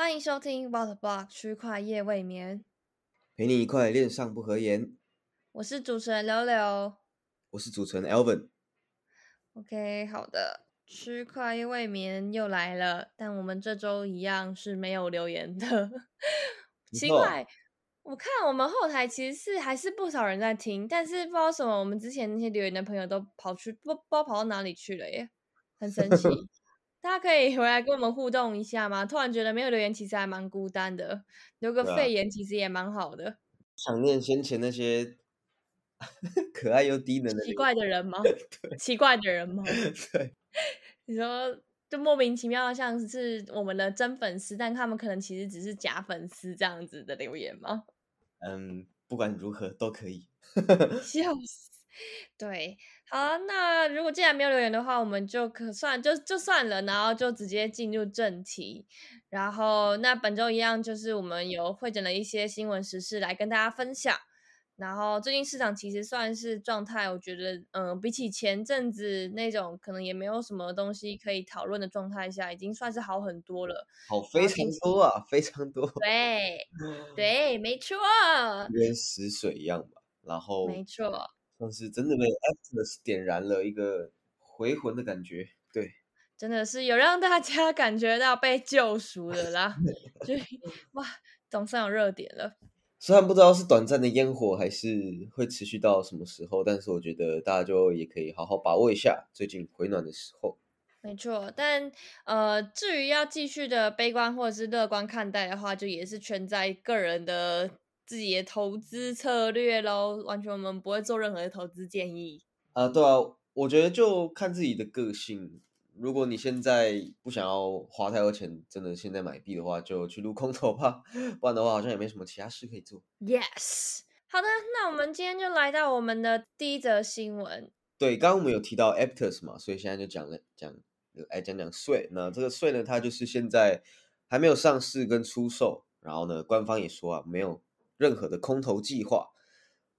欢迎收听 Water Block 区块夜未眠，陪你一块恋上不合言。我是主持人柳柳。我是主持人 Alvin。OK，好的，区块夜未眠又来了，但我们这周一样是没有留言的。奇怪，我看我们后台其实是还是不少人在听，但是不知道为什么，我们之前那些留言的朋友都跑去不不知道跑到哪里去了耶，很神奇。大家可以回来跟我们互动一下吗？突然觉得没有留言其实还蛮孤单的，留个肺炎其实也蛮好的。想念先前那些 可爱又低能的奇怪的人 吗？奇怪的人吗？对，你说就莫名其妙，像是我们的真粉丝，但他们可能其实只是假粉丝这样子的留言吗？嗯，不管如何都可以。笑死！对，好啊、那如果既然没有留言的话，我们就可算就就算了，然后就直接进入正题。然后那本周一样，就是我们有会诊了一些新闻时事来跟大家分享。然后最近市场其实算是状态，我觉得，嗯、比起前阵子那种可能也没有什么东西可以讨论的状态下，已经算是好很多了。好，非常多啊，非常多，对，对，没错，跟死水一样吧。然后没错。像是真的被 Actors 点燃了一个回魂的感觉。对，真的是有让大家感觉到被救赎的啦，就是哇，总算有热点了。虽然不知道是短暂的烟火还是会持续到什么时候，但是我觉得大家就也可以好好把握一下最近回暖的时候。没错，但呃，至于要继续的悲观或者是乐观看待的话，就也是全在个人的自己的投资策略喽。完全我们不会做任何的投资建议。啊、对啊，我觉得就看自己的个性。如果你现在不想要花太多钱，真的现在买币的话，就去撸空头吧，不然的话好像也没什么其他事可以做。Yes，好的，那我们今天就来到我们的第一则新闻。对，刚刚我们有提到 Aptos 嘛，所以现在就讲了讲来讲讲税。那这个税呢，它就是现在还没有上市跟出售，然后呢，官方也说啊，没有任何的空头计划。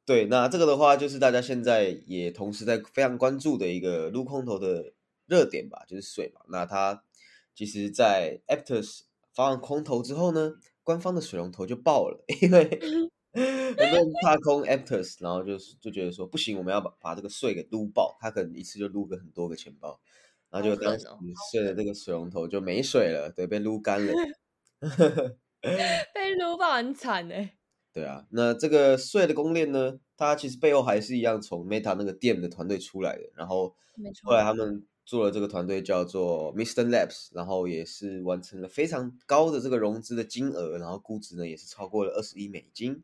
对，那这个的话，就是大家现在也同时在非常关注的一个撸空头的热点吧，就是水嘛。那它其实，在 Aptos 发完空头之后呢，官方的水龙头就爆了，因为 很多人踏空 Aptos，然后就是就觉得说不行，我们要把把这个税给撸爆，他可能一次就撸个很多个钱包，然后就当时好狠哦税的这个水龙头就没水了，对，被撸干了。被撸爆很惨哎、对啊，那这个税的公链呢，它其实背后还是一样从 Meta 那个 DM 的团队出来的，然后后来他们做了这个团队叫做 Mr. Labs，然后也是完成了非常高的这个融资的金额，然后估值呢也是超过了二十亿美金，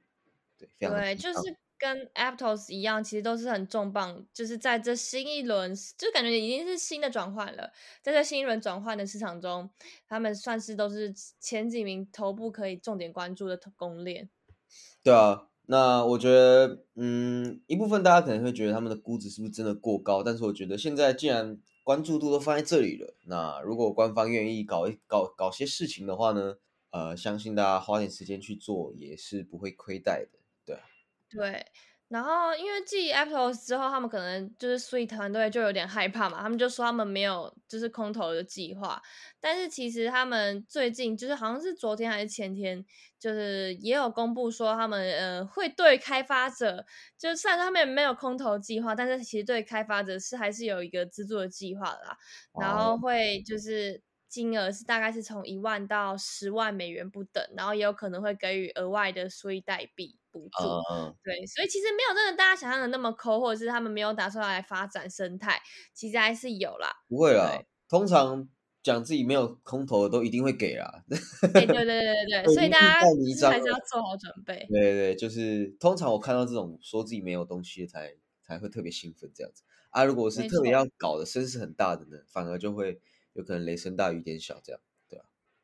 对，非常的对，就是跟 Aptos 一样，其实都是很重磅，就是在这新一轮，就感觉已经是新的转换了。在这新一轮转换的市场中，他们算是都是前几名头部可以重点关注的公链。对啊，那我觉得，嗯，一部分大家可能会觉得他们的估值是不是真的过高，但是我觉得现在既然关注度都放在这里了，那如果官方愿意搞一搞搞些事情的话呢，呃，相信大家花点时间去做也是不会亏待的。对，对，然后因为继 Apple 之后，他们可能就是 Sweet 团队就有点害怕嘛，他们就说他们没有就是空投的计划，但是其实他们最近就是好像是昨天还是前天，就是也有公布说他们呃会对开发者，就虽然他们没有空投计划，但是其实对开发者是还是有一个资助的计划的啦，然后会就是。金额是大概是从一万到十万美元不等，然后也有可能会给予额外的税代币补助。对，所以其实没有真的大家想象的那么抠，或者是他们没有打算来发展生态，其实还是有啦。不会啦，通常讲自己没有空投的都一定会给啦。哎、对对对对对，所以大家还是要做好准备。对对对，就是通常我看到这种说自己没有东西的才才会特别兴奋这样子啊。如果是特别要搞的声势很大的呢，反而就会有可能雷声大雨点小这样。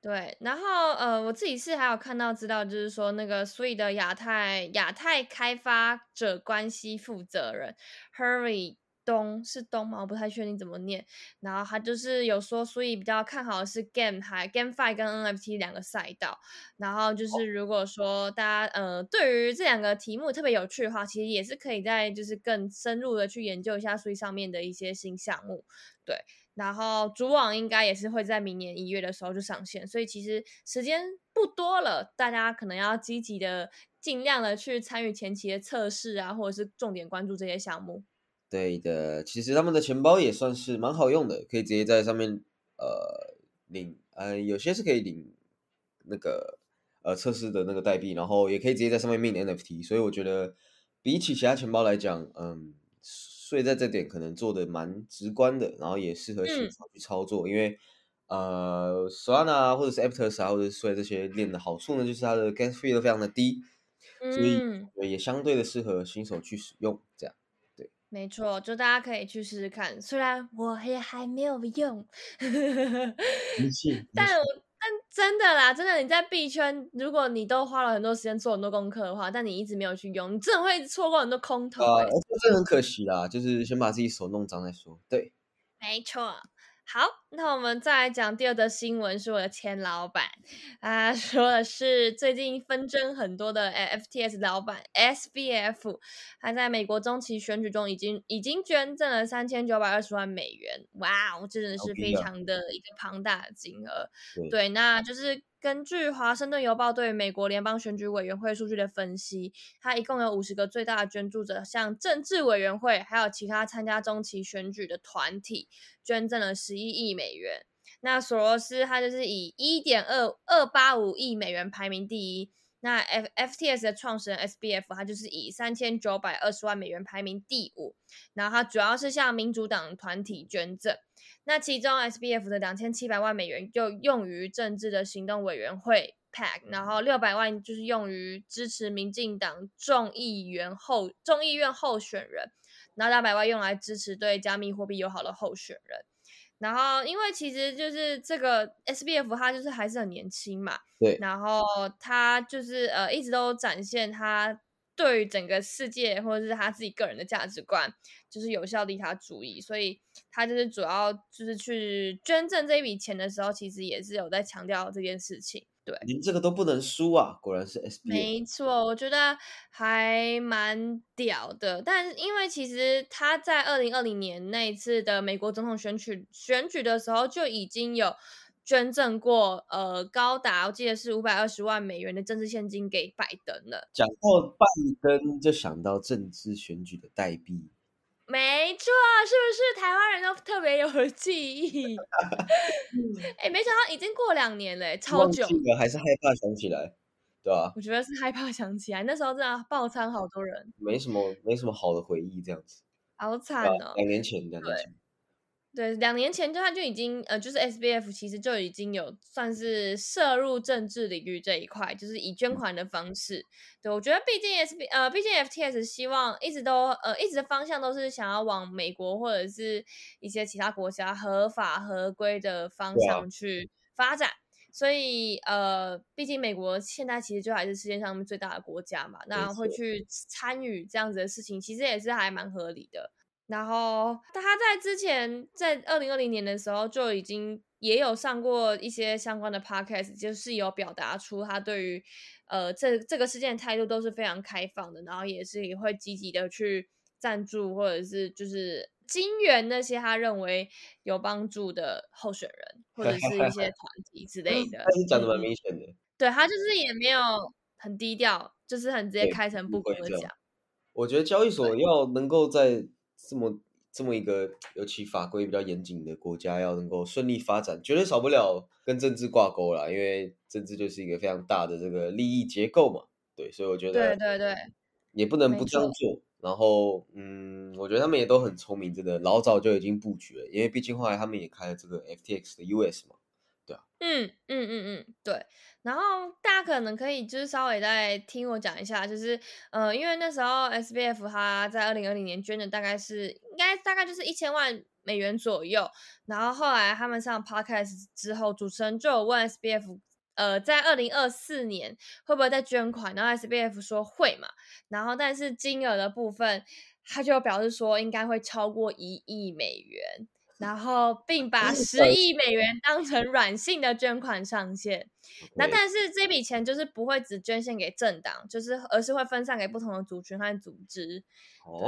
对，然后呃，我自己是还有看到资料，就是说那个 Sweet 的亚太亚太开发者关系负责人 Hurry 东是东吗？我不太确定怎么念。然后他就是有说，所以比较看好的是 Game 还 GameFi 跟 NFT 两个赛道。然后就是如果说大家呃对于这两个题目特别有趣的话，其实也是可以在就是更深入的去研究一下所以上面的一些新项目。对，然后主网应该也是会在明年一月的时候就上线，所以其实时间不多了，大家可能要积极的尽量的去参与前期的测试啊，或者是重点关注这些项目。对的，其实他们的钱包也算是蛮好用的，可以直接在上面呃领，呃有些是可以领那个呃测试的那个代币，然后也可以直接在上面 mint NFT，所以我觉得比起其他钱包来讲，嗯，所以在这点可能做的蛮直观的，然后也适合新手去操作，因为呃 Solana 或者是 Aptos 啊，或者是说这些链的好处呢，就是它的 gas fee 都非常的低，所以也相对的适合新手去使用，这样对。没错，就大家可以去试试看。虽然我也还没有用，但但真的啦，真的你在币圈，如果你都花了很多时间做很多功课的话，但你一直没有去用，你真的会错过很多空头。啊，这很可惜啦，就是先把自己手弄脏再说。对，没错。好，那我们再来讲第二则新闻，是我的前老板啊，说的是最近纷争很多的 FTS 老板 SBF，他在美国中期选举中已经已经捐赠了三千九百二十万美元，哇，哦真的是非常的一个庞大的金额。对，那就是。根据《华盛顿邮报》对美国联邦选举委员会数据的分析，它一共有五十个最大的捐助者，像政治委员会，还有其他参加中期选举的团体，捐赠了十一亿美元。那索罗斯他就是以一点二二八五亿美元排名第一。那 F F T S 的创始人 S B F 他就是以三千九百二十万美元排名第五。然后他主要是向民主党团体捐赠。那其中 S B F 的两千七百万美元就用于政治的行动委员会 PAC，然后六百万就是用于支持民进党众议员候众议院候选人，然后两百万用来支持对加密货币友好的候选人。然后因为其实就是这个 S B F 他就是还是很年轻嘛，对，然后他就是呃一直都展现他。对于整个世界或者是他自己个人的价值观，就是有效利他主义，所以他就是主要就是去捐赠这一笔钱的时候，其实也是有在强调这件事情。对，连这个都不能输啊！果然是 S B。没错，我觉得还蛮屌的。但因为其实他在二零二零年那一次的美国总统选举选举的时候就已经有。捐赠过呃高达我记得是五百二十万美元的政治现金给拜登了。讲到拜登就想到政治选举的代币，没错，是不是台湾人都特别有 记忆？哎，没想到已经过两年了，超久了，还是害怕想起来，对吧？我觉得是害怕想起来，那时候真的爆仓好多人，没什么没什么好的回忆，这样子，好惨哦，两年前，两年前。对，两年前就他就已经呃，就是 S B F 其实就已经有算是涉入政治领域这一块，就是以捐款的方式。对我觉得，毕竟 S B 呃，毕竟 F T S 希望一直都呃，一直的方向都是想要往美国或者是一些其他国家合法合规的方向去发展。所以呃，毕竟美国现在其实就还是世界上最大的国家嘛，那会去参与这样子的事情，其实也是还蛮合理的。然后他在之前在二零二零年的时候就已经也有上过一些相关的 podcast，就是有表达出他对于呃这这个事件的态度都是非常开放的，然后也是也会积极的去赞助或者是就是金援那些他认为有帮助的候选人或者是一些团 体之类的。他是讲的蛮明显的，对他就是也没有很低调，就是很直接开诚布公的讲。我觉得交易所要能够在这么这么一个尤其法规比较严谨的国家，要能够顺利发展，绝对少不了跟政治挂钩啦。因为政治就是一个非常大的这个利益结构嘛。对，所以我觉得对对对，也不能不这样做。然后，嗯，我觉得他们也都很聪明，真的老早就已经布局了。因为毕竟后来他们也开了这个 FTX 的 US 嘛。对啊，嗯嗯嗯嗯，对。然后大家可能可以就是稍微再听我讲一下，就是呃，因为那时候 S B F 他在二零二零年捐的大概是应该大概就是一千万美元左右。然后后来他们上 Podcast 之后，主持人就有问 S B F，呃，在二零二四年会不会再捐款？然后 S B F 说会嘛。然后但是金额的部分，他就表示说应该会超过一亿美元，然后并把十亿美元当成软性的捐款上限。那但是这笔钱就是不会只捐献给政党，就是而是会分散给不同的族群和组织。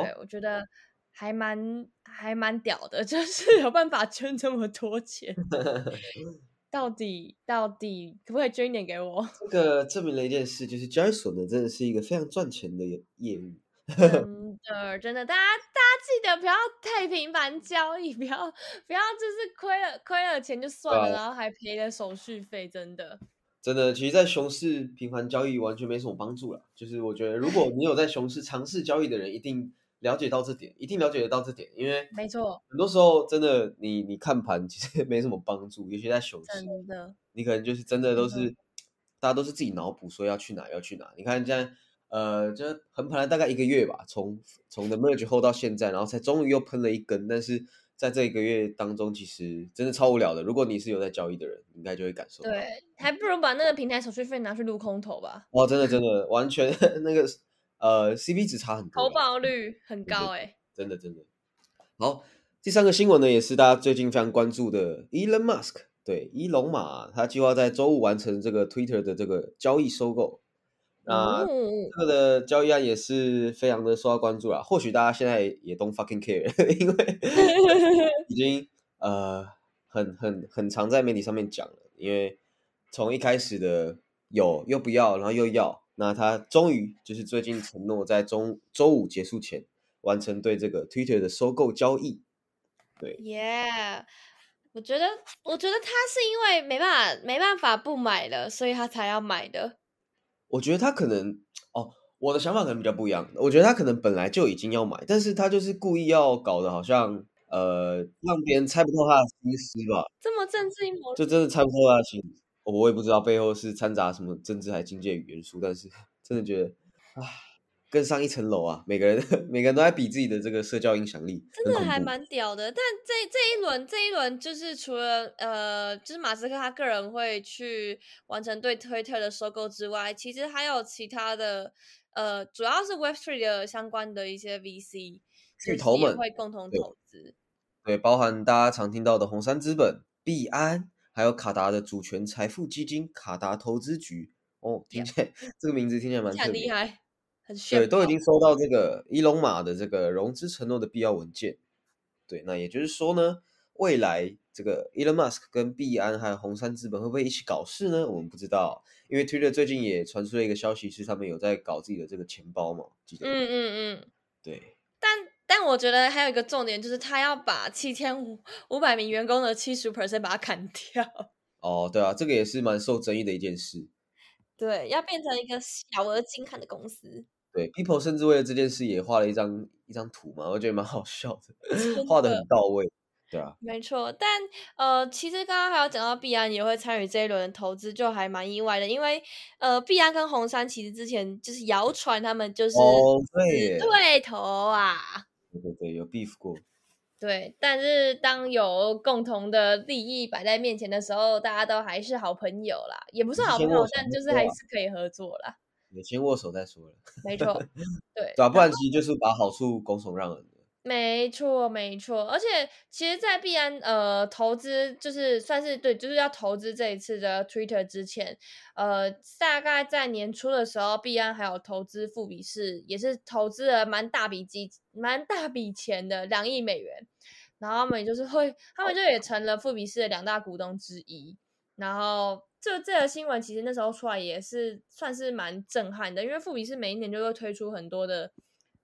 对我觉得还蛮还蛮屌的，就是有办法捐这么多钱。到底到底可不可以捐一点给我？这个证明了一件事，就是交易所呢真的是一个非常赚钱的业务。真的真的，大家大家记得不要太频繁交易，不要不要就是亏了亏了钱就算了，然后还赔了手续费，真的。真的，其实，在熊市频繁交易完全没什么帮助了。就是我觉得，如果你有在熊市尝试交易的人，一定了解到这点，一定了解得到这点，因为没错，很多时候真的你你看盘其实 没什么帮助，尤其在熊市，真的，你可能就是真的都是大家都是自己脑补说要去哪要去哪。你看现在。呃，就横盘了大概一个月吧，从从的 merge 后到现在，然后才终于又喷了一根。但是在这一个月当中，其实真的超无聊的。如果你是有在交易的人，应该就会感受。对，还不如把那个平台手续费拿去撸空头吧。哇，真的真的完全 那个呃 CP 值差很多，投保率很高哎，真的真的。好，第三个新闻呢，也是大家最近非常关注的，Elon Musk 对伊隆马，他计划在周五完成这个 Twitter 的这个交易收购。那这个的交易案也是非常的受到关注啦。或许大家现在也 don't fucking care，因为已经呃很很很常在媒体上面讲了。因为从一开始的有又不要，然后又要，那他终于就是最近承诺在中周五结束前完成对这个 Twitter 的收购交易。对，Yeah，我觉得我觉得他是因为没办法没办法不买了，所以他才要买的。我觉得他可能哦，我的想法可能比较不一样。我觉得他可能本来就已经要买，但是他就是故意要搞得好像呃，让别人猜不透他的心思吧。这么政治阴谋，就真的猜不透他的心。我也不知道背后是掺杂什么政治还经济元素，但是 真的觉得啊。更上一层楼啊！每个人 每个人都在比自己的这个社交影响力，真的还蛮屌的。但这这一轮这一轮就是除了呃，就是马斯克他个人会去完成对推特的收购之外，其实还有其他的呃，主要是 Web Three 的相关的一些 VC 巨头们会共同投资。对，包含大家常听到的红杉资本、币安，还有卡达的主权财富基金卡达投资局。哦，听起来 这个名字听起来蛮很厉害。对，都已经收到这个伊隆马的这个融资承诺的必要文件。对，那也就是说呢，未来这个 Elon Musk 跟币安还有红杉资本会不会一起搞事呢？我们不知道，因为 Twitter 最近也传出了一个消息，是他们有在搞自己的这个钱包嘛？记得？嗯嗯嗯，对。但但我觉得还有一个重点，就是他要把七千五五百名员工的七十 percent 把它砍掉。哦，对啊，这个也是蛮受争议的一件事。对，要变成一个小额精砍的公司。对，People 甚至为了这件事也画了一张一张图嘛，我觉得蛮好笑的，画的很到位，对啊，没错。但呃，其实刚刚还有讲到碧安也会参与这一轮的投资，就还蛮意外的，因为呃，碧安跟红杉其实之前就是谣传他们就是对头啊，对对对，有 beef 过，对。但是当有共同的利益摆在面前的时候，大家都还是好朋友啦，也不是好朋友，但就是还是可以合作啦。先握手再说了，没错，对，对啊，不然其实就是把好处拱手让人的。没错，没错，而且其实，在币安呃投资，就是算是对，就是要投资这一次的 Twitter 之前，呃，大概在年初的时候，币安还有投资富比士，也是投资了蛮大笔基，蛮大笔钱的两亿美元，然后他们就是会，他们就也成了富比士的两大股东之一，然后。这这个新闻其实那时候出来也是算是蛮震撼的，因为富比是每一年就会推出很多的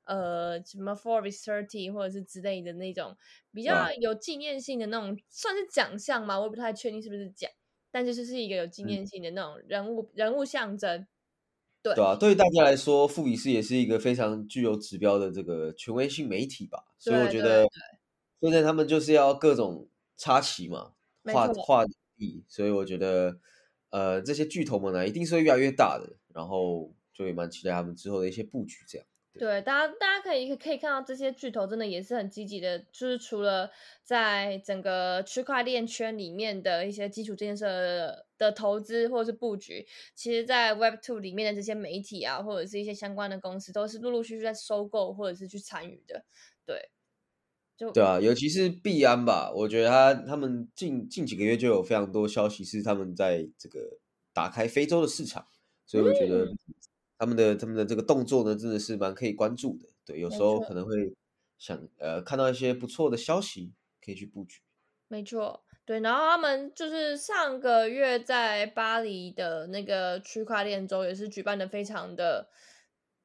呃什么 Forbes Thirty 或者是之类的那种比较有纪念性的那种算是奖项嘛，我也不太确定是不是奖，但就是是一个有纪念性的那种人物人物象征。对对啊，对于大家来说，富比士也是一个非常具有指标的这个权威性媒体吧，所以我觉得现在他们就是要各种插旗嘛，画画所以我觉得。呃，这些巨头们呢，一定是会越来越大的，然后就也蛮期待他们之后的一些布局。这样对，大家大家可以可以看到这些巨头真的也是很积极的，就是除了在整个区块链圈里面的一些基础建设的投资或者是布局，其实，在 Web Two 里面的这些媒体啊，或者是一些相关的公司，都是陆陆续续在收购或者是去参与的。对，就对啊，尤其是币安吧，我觉得他他们近近几个月就有非常多消息是他们在这个打开非洲的市场，所以我觉得。他们的他们的这个动作呢，真的是蛮可以关注的。对，有时候可能会想呃看到一些不错的消息，可以去布局。没错，对。然后他们就是上个月在巴黎的那个区块链周也是举办的非常的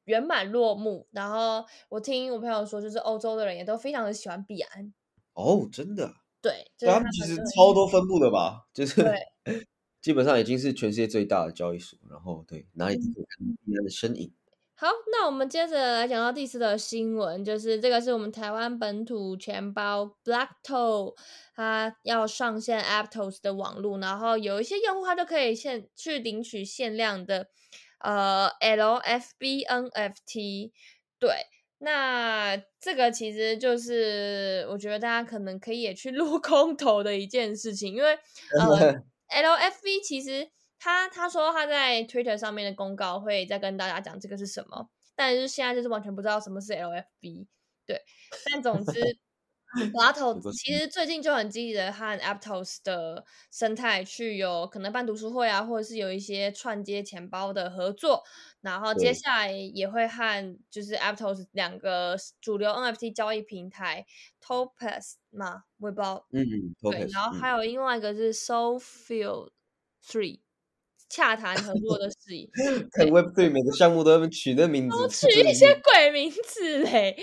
圆满落幕。然后我听我朋友说，就是欧洲的人也都非常的喜欢币安。哦，真的？对，他们其实超多分布的吧？就是。基本上已经是全世界最大的交易所，然后对哪里都可以看到币安的身影。好，那我们接着来讲到第四的新闻，就是这个是我们台湾本土钱包 Blackto，它要上线 Aptos 的网络，然后有一些用户他就可以现去领取限量的呃 LFB NFT。对，那这个其实就是我觉得大家可能可以也去 撸空投的一件事情，因为 呃。LFB 其实他他说他在 Twitter 上面的公告会再跟大家讲这个是什么，但是现在就是完全不知道什么是 LFB。对，但总之 o 其实最近就很积极的和 Aptos 的生态去有可能办读书会啊，或者是有一些串接钱包的合作，然后接下来也会和就是 Aptos 两个主流 NFT 交易平台 Topaz 嘛，我也不知道，嗯，对，然后还有另外一个是 SoField Three。洽谈合作的事宜，看 Web 对每个项目都要取那名字，取一些鬼名字嘞。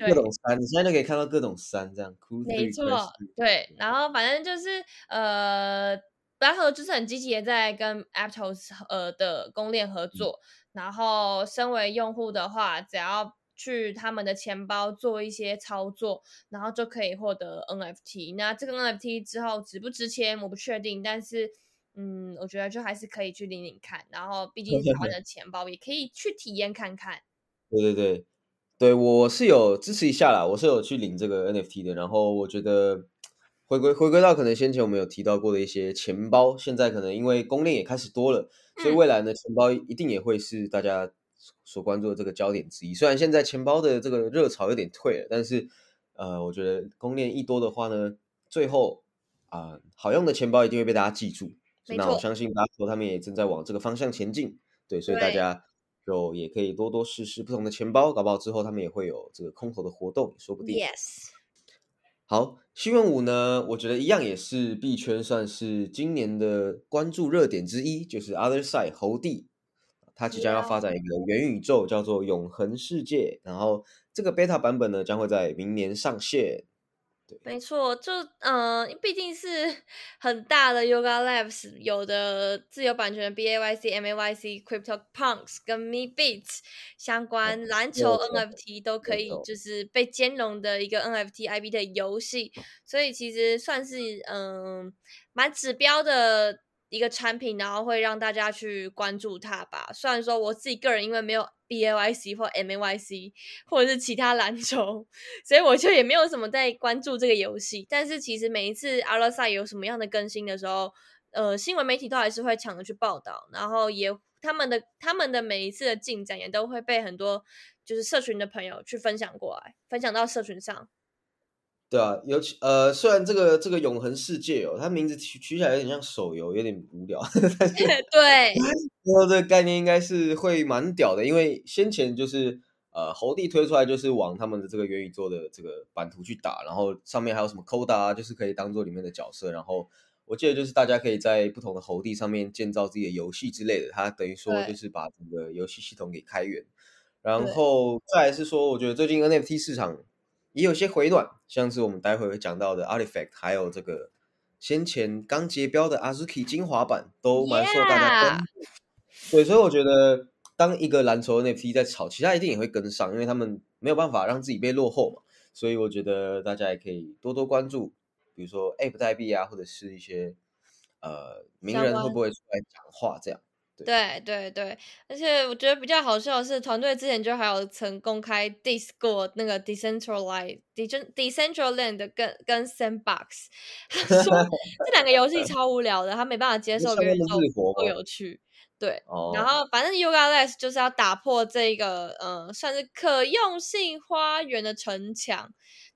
各种山，你现在就可以看到各种山这样。没错，对。然后反正就是呃，白河就是很积极的在跟 Aptos 呃的公链合作。然后身为用户的话，只要去他们的钱包做一些操作，然后就可以获得 NFT。那这个 NFT 之后值不值钱，我不确定，但是。嗯，我觉得就还是可以去领领看，然后毕竟是台湾的钱包，也可以去体验看看。对对对，对我是有支持一下啦，我是有去领这个 NFT 的。然后我觉得回归回归到可能先前我们有提到过的一些钱包，现在可能因为公链也开始多了，所以未来呢钱包一定也会是大家所关注的这个焦点之一。虽然现在钱包的这个热潮有点退了，但是呃，我觉得公链一多的话呢，最后啊好用的钱包一定会被大家记住。那我相信大家说他们也正在往这个方向前进，对，所以大家就也可以多多试试不同的钱包，搞不好之后他们也会有这个空投的活动，也说不定。Yes。好，新闻五呢，我觉得一样也是币圈算是今年的关注热点之一，就是 Other Side 猴帝，他即将要发展一个元宇宙，叫做永恒世界，然后这个 beta 版本呢将会在明年上线。没错，就嗯，毕竟是 很大的 Yoga Labs，有的自由版权的 B A Y C M A Y C Crypto Punks 跟 Me Beats 相关篮球 N F T 都可以就是被兼容的一个 N F T I B 的游戏，所以其实算是嗯蛮指标的。一个产品，然后会让大家去关注它吧。虽然说我自己个人因为没有 B A Y C 或 M A Y C 或者是其他篮球，所以我就也没有什么在关注这个游戏。但是其实每一次阿拉赛有什么样的更新的时候，呃，新闻媒体都还是会抢着去报道，然后也他们的他们的每一次的进展也都会被很多就是社群的朋友去分享过来，分享到社群上。对啊，尤其呃，虽然这个这个永恒世界哦，它名字取取起来有点像手游，有点无聊，但是 对，然后这个概念应该是会蛮屌的，因为先前就是呃，猴帝推出来就是往他们的这个元宇宙的这个版图去打，然后上面还有什么 Coda 啊，就是可以当做里面的角色，然后我记得就是大家可以在不同的猴帝上面建造自己的游戏之类的，它等于说就是把整个游戏系统给开源，然后再是说，我觉得最近 NFT 市场。也有些回暖，像是我们待会会讲到的 Artifact，还有这个先前刚结标的 Azuki 精华版，都蛮受大家关注。对，所以我觉得当一个蓝筹 NFT 在炒，其他一定也会跟上，因为他们没有办法让自己被落后嘛。所以我觉得大家也可以多多关注，比如说 App 代币啊，或者是一些呃名人会不会出来讲话这样。对。对对，而且我觉得比较好笑的是，团队之前就还有曾公开 dis 过那个 decentralized decentraland 跟跟 sandbox，他说 这两个游戏超无聊的，他没办法接受元宇宙不有趣。对，然。后反正 Yoga Less 就是要打破这个呃，算是可用性花园的城墙，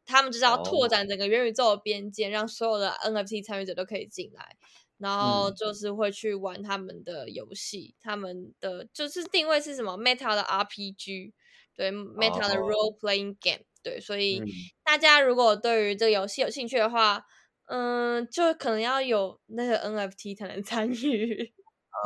他们就是要拓。展整个元宇宙的边界，让所有的 NFT 参与者都可以进来。然后就是会去玩他们的游戏，他们的就是定位是什么？Meta 的 RPG，对，Meta 的 Role Playing Game，对，所以大家如果对于这个游戏有兴趣的话，嗯，就可能要有那个 NFT 才能参与。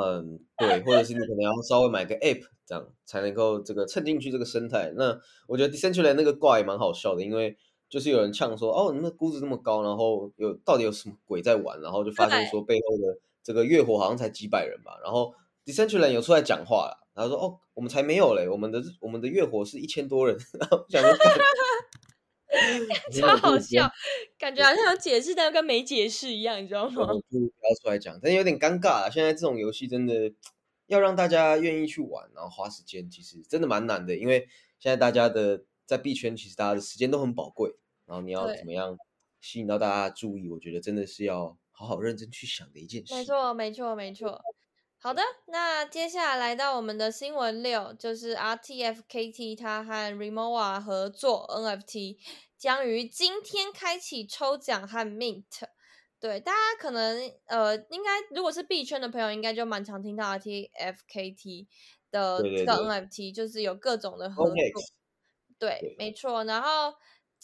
嗯，对，或者是你可能要稍微买个 App，这样才能够这个蹭进去这个生态。那我觉得 Decentraland 那个挂也蛮好笑的，因为。就是有人呛说，哦，你们估值这么高，然后有到底有什么鬼在玩？然后就发现说背后的这个月火好像才几百人吧。然后 Decentraland 有出来讲话了，然后说，哦，我们才没有嘞，我们的我们的月火是一千多人。然后讲说，超好笑，感觉好像有解释，但又跟没解释一样，你知道吗？不要出来讲，但有点尴尬啊。现在这种游戏真的要让大家愿意去玩，然后花时间，其实真的蛮难的，因为现在大家的在币圈，其实大家的时间都很宝贵。然后你要怎么样吸引到大家的注意？我觉得真的是要好好认真去想的一件事。没错，没错，没错。好的，那接下来来到我们的新闻六，就是 RTFKT 它和 Remova 合作 NFT 将于今天开启抽奖和 Mint。对，大家可能呃，应该如果是币圈的朋友，应该就蛮常听到 RTFKT 的这个 NFT，就是有各种的合作。对，没错。然后。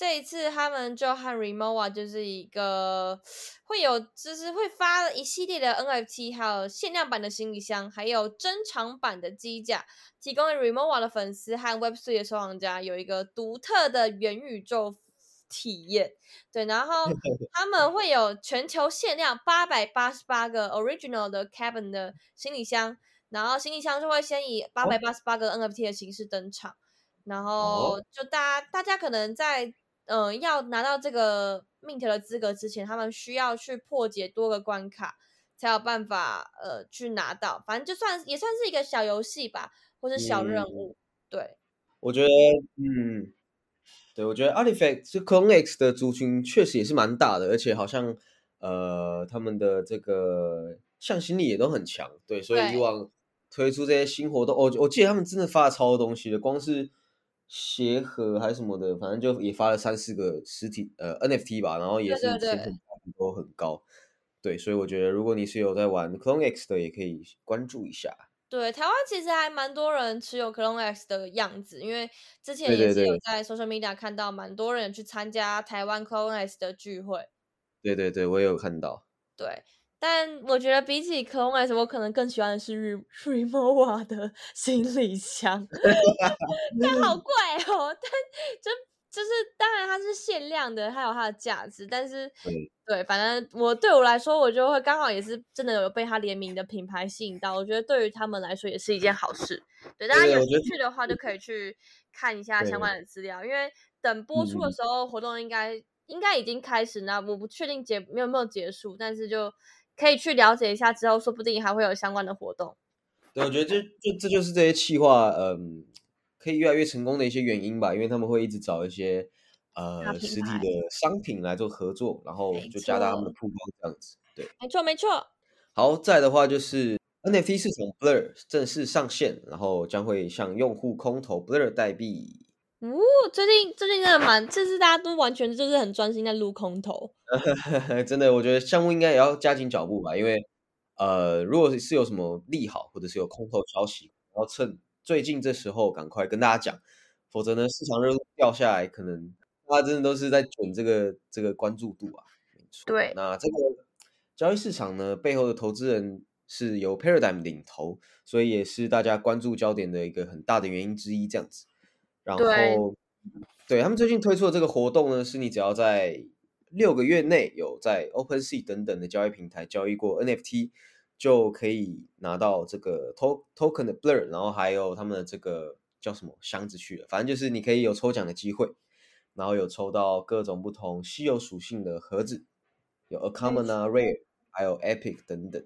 这一次他们就和 Remova 就是一个会有，就是会发一系列的 NFT，还有限量版的行李箱，还有珍藏版的机甲，提供给 Remova 的粉丝和 Web3 的收藏家有一个独特的元宇宙体验。对，然后 他们会有全球限量八百八十八个 Original 的 Cabin 的行李箱，然后行李箱就会先以八百八十八个 NFT 的形式登场，然后就大家大家可能在。嗯，要拿到这个 mint 的资格之前，他们需要去破解多个关卡，才有办法呃去拿到。反正就算也算是一个小游戏吧，或是小任务。对，我觉得，嗯，对我觉得 Artifact 是 X 的族群确实也是蛮大的，而且好像呃他们的这个向心力也都很强。对，所以以往推出这些新活动，我我记得他们真的发了超多东西的，光是。鞋盒还是什么的，反正就也发了三四个实体呃 NFT 吧，然后也是都很高，对，所以我觉得如果你是有在玩 Clone X 的，也可以关注一下。对，台湾其实还蛮多人持有 Clone X 的样子，因为之前也是有在 social media 看到蛮多人去参加台湾 Clone X 的聚会。对对对，我也有看到。对。但我觉得比起 Clone X，我可能更喜欢的是 Remova 的 行李箱，但好贵哦。但就就是当然它是限量的，它有它的价值。但是对，反正我对我来说，我就会刚好也是真的有被它联名的品牌吸引到。我觉得对于他们来说也是一件好事。对大家有兴趣的话，就可以去看一下相关的资料。因为等播出的时候，活动应该应该已经开始那我不确定结没有没有结束，但是就。可以去了解一下，之后说不定还会有相关的活动。对，我觉得这这这就是这些企划，嗯，可以越来越成功的一些原因吧。因为他们会一直找一些呃实体的商品来做合作，然后就加大他们的曝光，这样子。对，没错没错。好，再的话就是 NFT 市场 Blur 正式上线，然后将会向用户空投 Blur 代币。哦，最近最近真的蛮，这是大家都完全就是很专心在撸空头。真的，我觉得项目应该也要加紧脚步吧，因为呃，如果是有什么利好，或者是有空头消息，然后趁最近这时候赶快跟大家讲，否则呢，市场热度掉下来，可能大家真的都是在卷这个这个关注度啊。没错。对。那这个交易市场呢，背后的投资人是由 Paradigm 领头，所以也是大家关注焦点的一个很大的原因之一，这样子。然后，对他们最近推出的这个活动呢，是你只要在六个月内有在 OpenSea 等等的交易平台交易过 NFT，就可以拿到这个 token 的 Blur，然后还有他们的这个叫什么箱子去了，反正就是你可以有抽奖的机会，然后有抽到各种不同稀有属性的盒子，有 A Common 啊、Rare，还有 Epic 等等。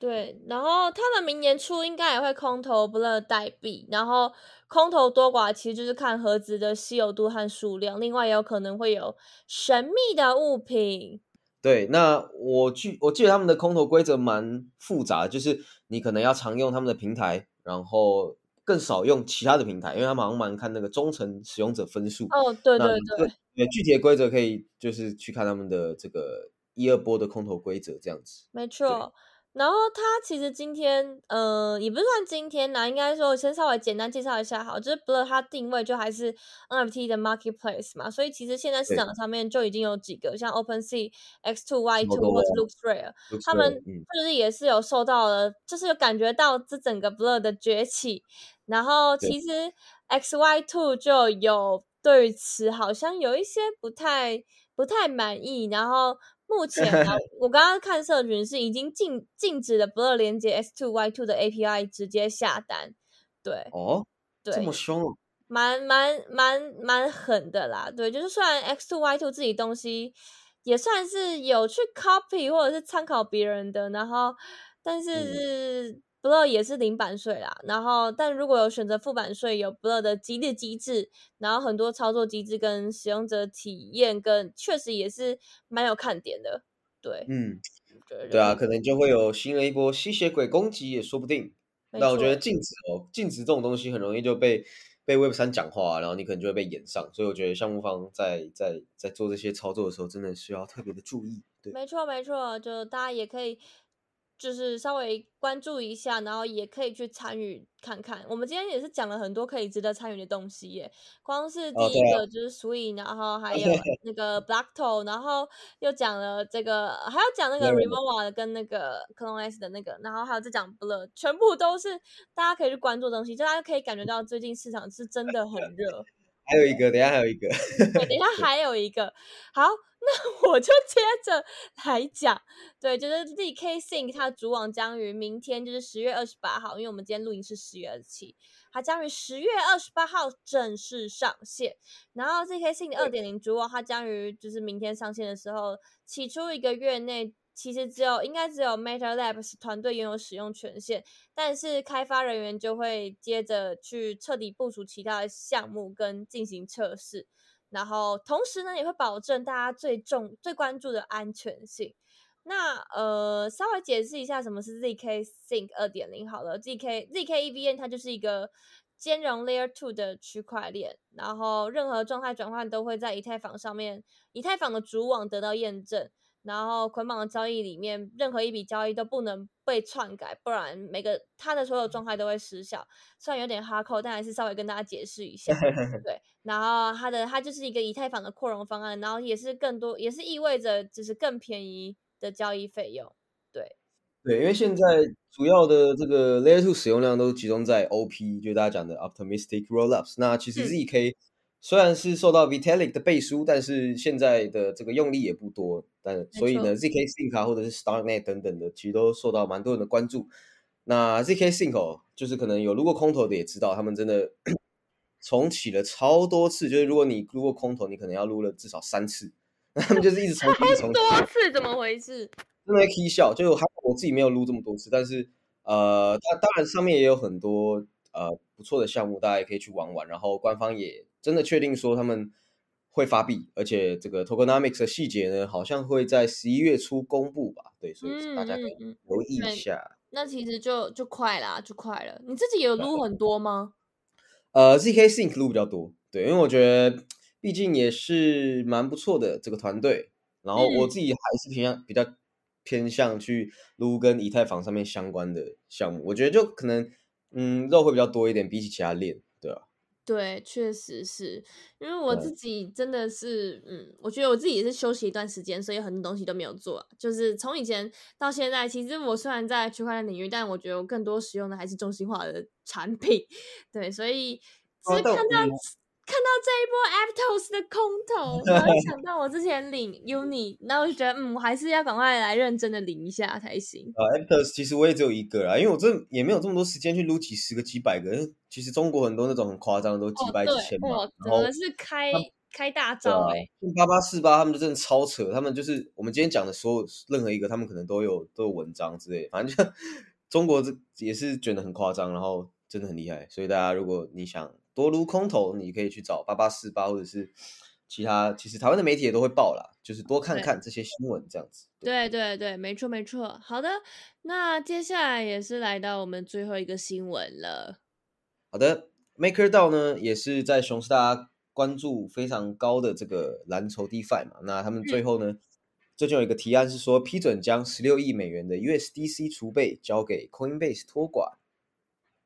对，然后他们明年初应该也会空投 Blur 代币，然后空投多寡其实就是看盒子的稀有度和数量，另外也有可能会有神秘的物品。对，那我记我记得他们的空投规则蛮复杂，就是你可能要常用他们的平台，然后更少用其他的平台，因为他们好像蛮看那个忠诚使用者分数。哦，对对对，对，具体的规则可以就是去看他们的这个一二波的空投规则这样子。没错。然后他其实今天，呃，也不算今天啦，应该说先稍微简单介绍一下好，就是 Blur 它定位就还是 NFT 的 marketplace 嘛，所以其实现在市场上面就已经有几个像 OpenSea、X2、Y2 或者 LooksRare，他们就是也是有受到了，就是有感觉到这整个 Blur 的崛起，然后其实 XY2 就有对此好像有一些不太不太满意，然后。目前 啊，我刚刚看社群是已经禁禁止了 Blur 连接 S two Y two 的 API 直接下单，对哦，对，这么凶，蛮蛮蛮蛮狠的啦，对，就是虽然 X two Y two 自己东西也算是有去 copy 或者是参考别人的，然后但是。Blur 也是零版税啦，然后但如果有选择付版税，有 Blur 的激励机制，然后很多操作机制跟使用者体验，跟确实也是蛮有看点的。对，嗯，对啊，可能就会有新的一波吸血鬼攻击也说不定。那我觉得禁止哦，禁止这种东西很容易就被被 Web 三讲话，然后你可能就会被演上。所以我觉得项目方在在在做这些操作的时候，真的需要特别的注意。对，没错没错，就大家也可以。就是稍微关注一下，然后也可以去参与看看。我们今天也是讲了很多可以值得参与的东西耶。光是第一个就是 Sweet，然后还有 那个 Black Toe，然后又讲了这个，还要讲那个 Remova 跟那个 Clone S 的那个，然后还有再讲 Blur，全部都是大家可以去关注的东西，就大家可以感觉到最近市场是真的很热。还有一个，等下还有一个，等下还有一个，好。那 我就接着来讲，对，就是 ZK Sync 它主网将于明天，就是十月二十八号，因为我们今天录音是十月二十七，它将于十月二十八号正式上线。然后 ZK Sync 二点零主网它将于就是明天上线的时候，起初一个月内其实只有应该只有 Meta Labs 团队拥有使用权限，但是开发人员就会接着去彻底部署其他的项目跟进行测试。然后同时呢，也会保证大家最重、最关注的安全性。那呃，稍微解释一下什么是 zk sync 二点零好了。zk zk evn 它就是一个兼容 Layer Two 的区块链，然后任何状态转换都会在以太坊上面，以太坊的主网得到验证。然后捆绑的交易里面，任何一笔交易都不能被篡改，不然每个它的所有状态都会失效。虽然有点哈扣，但还是稍微跟大家解释一下。对，然后它的它就是一个以太坊的扩容方案，然后也是更多，也是意味着就是更便宜的交易费用。对，对，因为现在主要的这个 Layer Two 使用量都集中在 OP，就大家讲的 Optimistic Rollups。那其实 ZK。虽然是受到 Vitalik 的背书，但是现在的这个用力也不多，但所以呢，ZK Sync 或者是 StarkNet 等等的，其实都受到蛮多人的关注。那 ZK Sync 就是可能有撸过空投的也知道，他们真的 重启了超多次，就是如果你撸过空投，你可能要撸了至少三次，那 他们就是一直重启，重多次，怎么回事？真的 K 笑，就还我自己没有撸这么多次，但是呃，它当然上面也有很多呃不错的项目，大家也可以去玩玩，然后官方也。真的确定说他们会发币，而且这个 tokenomics 的细节呢，好像会在十一月初公布吧？对，所以大家可以留意一下。那其实就就快啦，就快了。你自己有撸很多吗？呃，ZK Sync 撸比较多，对，因为我觉得毕竟也是蛮不错的这个团队。然后我自己还是偏向比较偏向去撸跟以太坊上面相关的项目，我觉得就可能嗯肉会比较多一点，比起其他链，对吧？对，确实是因为我自己真的是，嗯，我觉得我自己也是休息一段时间，所以很多东西都没有做。就是从以前到现在，其实我虽然在区块链领域，但我觉得我更多使用的还是中心化的产品。对，所以其实看到。看到这一波 Aptos 的空投，然后想到我之前领 Uni，那我就觉得，嗯，我还是要赶快来认真的领一下才行。啊，Aptos 其实我也只有一个啦，因为我这也没有这么多时间去撸几十个、几百个。其实中国很多那种很夸张的，都几百几千嘛。真的是开开大招哎！八八四八他们就真的超扯，他们就是我们今天讲的所有任何一个，他们可能都有都有文章之类，反正就 中国这也是卷的很夸张，然后真的很厉害。所以大家如果你想多撸空头，你可以去找八八四八或者是其他，其实台湾的媒体也都会报啦，就是多看看这些新闻这样子。对对对，没错没错。好的，那接下来也是来到我们最后一个新闻了。好的，MakerDAO 呢也是在熊市大家关注非常高的这个蓝筹 DeFi 嘛，那他们最后呢，最近有一个提案是说批准将十六亿美元的 USDC 储备交给 Coinbase 托管。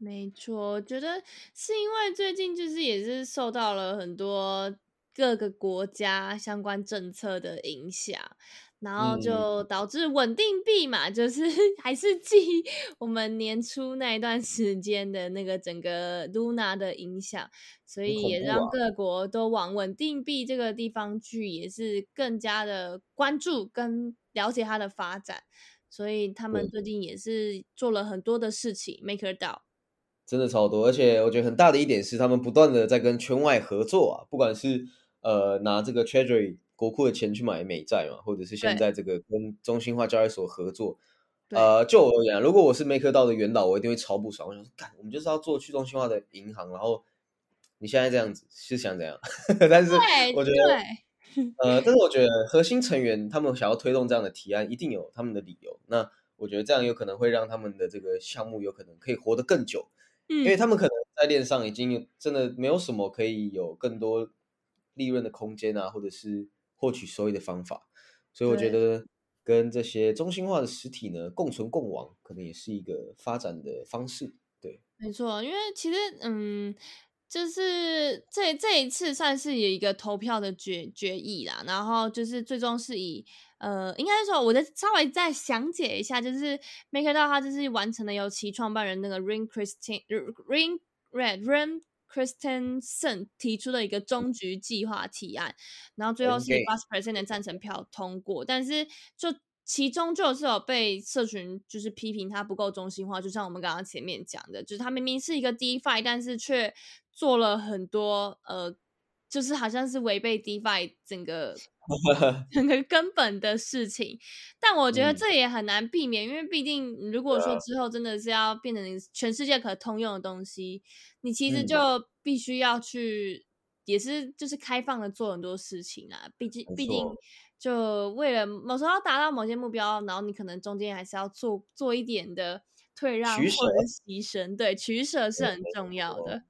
没错，我觉得是因为最近就是也是受到了很多各个国家相关政策的影响。然后就导致稳定币嘛，就是 还是继我们年初那一段时间的那个整个 Luna 的影响，所以也让各国都往稳定币这个地方去，也是更加的关注跟了解它的发展。所以他们最近也是做了很多的事情，MakerDAO 真的超多，而且我觉得很大的一点是，他们不断的在跟圈外合作啊，不管是呃拿这个 Treasury。国库的钱去买美债嘛，或者是现在这个跟中心化交易所合作，呃，就我而言，如果我是 Maker 道的元老，我一定会超不爽。我想说，干，我们就是要做去中心化的银行，然后你现在这样子是想怎样？但是我觉得，呃，但是我觉得核心成员他们想要推动这样的提案，一定有他们的理由。那我觉得这样有可能会让他们的这个项目有可能可以活得更久，嗯，因为他们可能在链上已经真的没有什么可以有更多利润的空间啊，或者是。获取收益的方法，所以我觉得跟这些中心化的实体呢共存共亡，可能也是一个发展的方式。对，没错，因为其实嗯，就是这这一次算是有一个投票的决决议啦，然后就是最终是以呃，应该说我再稍微再详解一下，就是 MakerDAO 它就是完成了由其创办人那个 Ring Christian Ring Red Ring。Christensen 提出的一个终局计划提案，然后最后是八十 percent 的赞成票通过，但是就其中就是有被社群就是批评它不够中心化，就像我们刚刚前面讲的，就是它明明是一个 DeFi，但是却做了很多呃，就是好像是违背 DeFi 整个。整个根本的事情，但我觉得这也很难避免，因为毕竟如果说之后真的是要变成全世界可通用的东西，你其实就必须要去，也是就是开放的做很多事情啊。毕竟毕竟就为了某时候要达到某些目标，然后你可能中间还是要做做一点的退让或者牺牲，对，取舍是很重要的。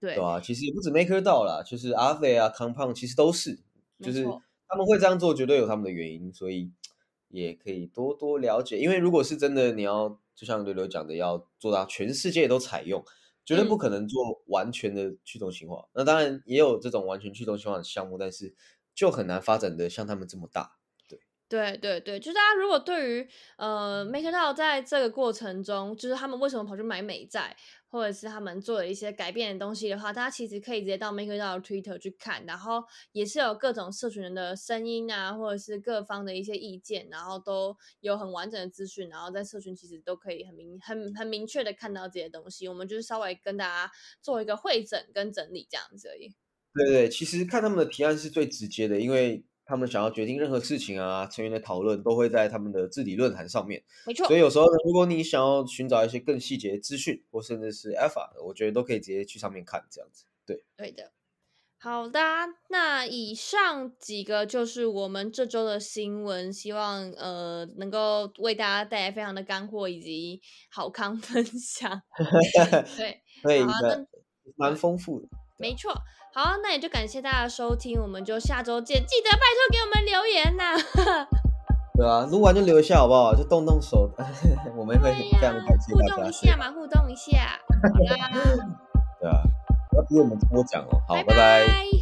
对啊，其实也不止 Maker 到啦，就是阿飞啊、康胖，其实都是，就是。他们会这样做，绝对有他们的原因，所以也可以多多了解。因为如果是真的，你要就像刘刘讲的，要做到全世界都采用，绝对不可能做完全的去中心化。那当然也有这种完全去中心化的项目，但是就很难发展的像他们这么大。对对对对，就是大家如果对于呃 MakerDAO 在这个过程中，就是他们为什么跑去买美债？或者是他们做了一些改变的东西的话，大家其实可以直接到 MakerDAO Twitter 去看，然后也是有各种社群人的声音啊，或者是各方的一些意见，然后都有很完整的资讯，然后在社群其实都可以很明很很明确的看到这些东西。我们就是稍微跟大家做一个会诊跟整理这样子而已。对对，其实看他们的提案是最直接的，因为。他们想要决定任何事情啊，成员的讨论都会在他们的字体论坛上面。没错，所以有时候呢，如果你想要寻找一些更细节的资讯，或甚至是 Alpha 的，我觉得都可以直接去上面看，这样子。对，对的。好的，那以上几个就是我们这周的新闻，希望呃能够为大家带来非常的干货以及好康分享。对，对，蛮丰富的。没错。好，那也就感谢大家收听，我们就下周见。记得拜托给我们留言呐。对啊，录完就留一下好不好？就动动手，我们会非常感谢大家。互动一下嘛，互动一下。好啦。对啊，要比我们多讲哦。好，拜拜。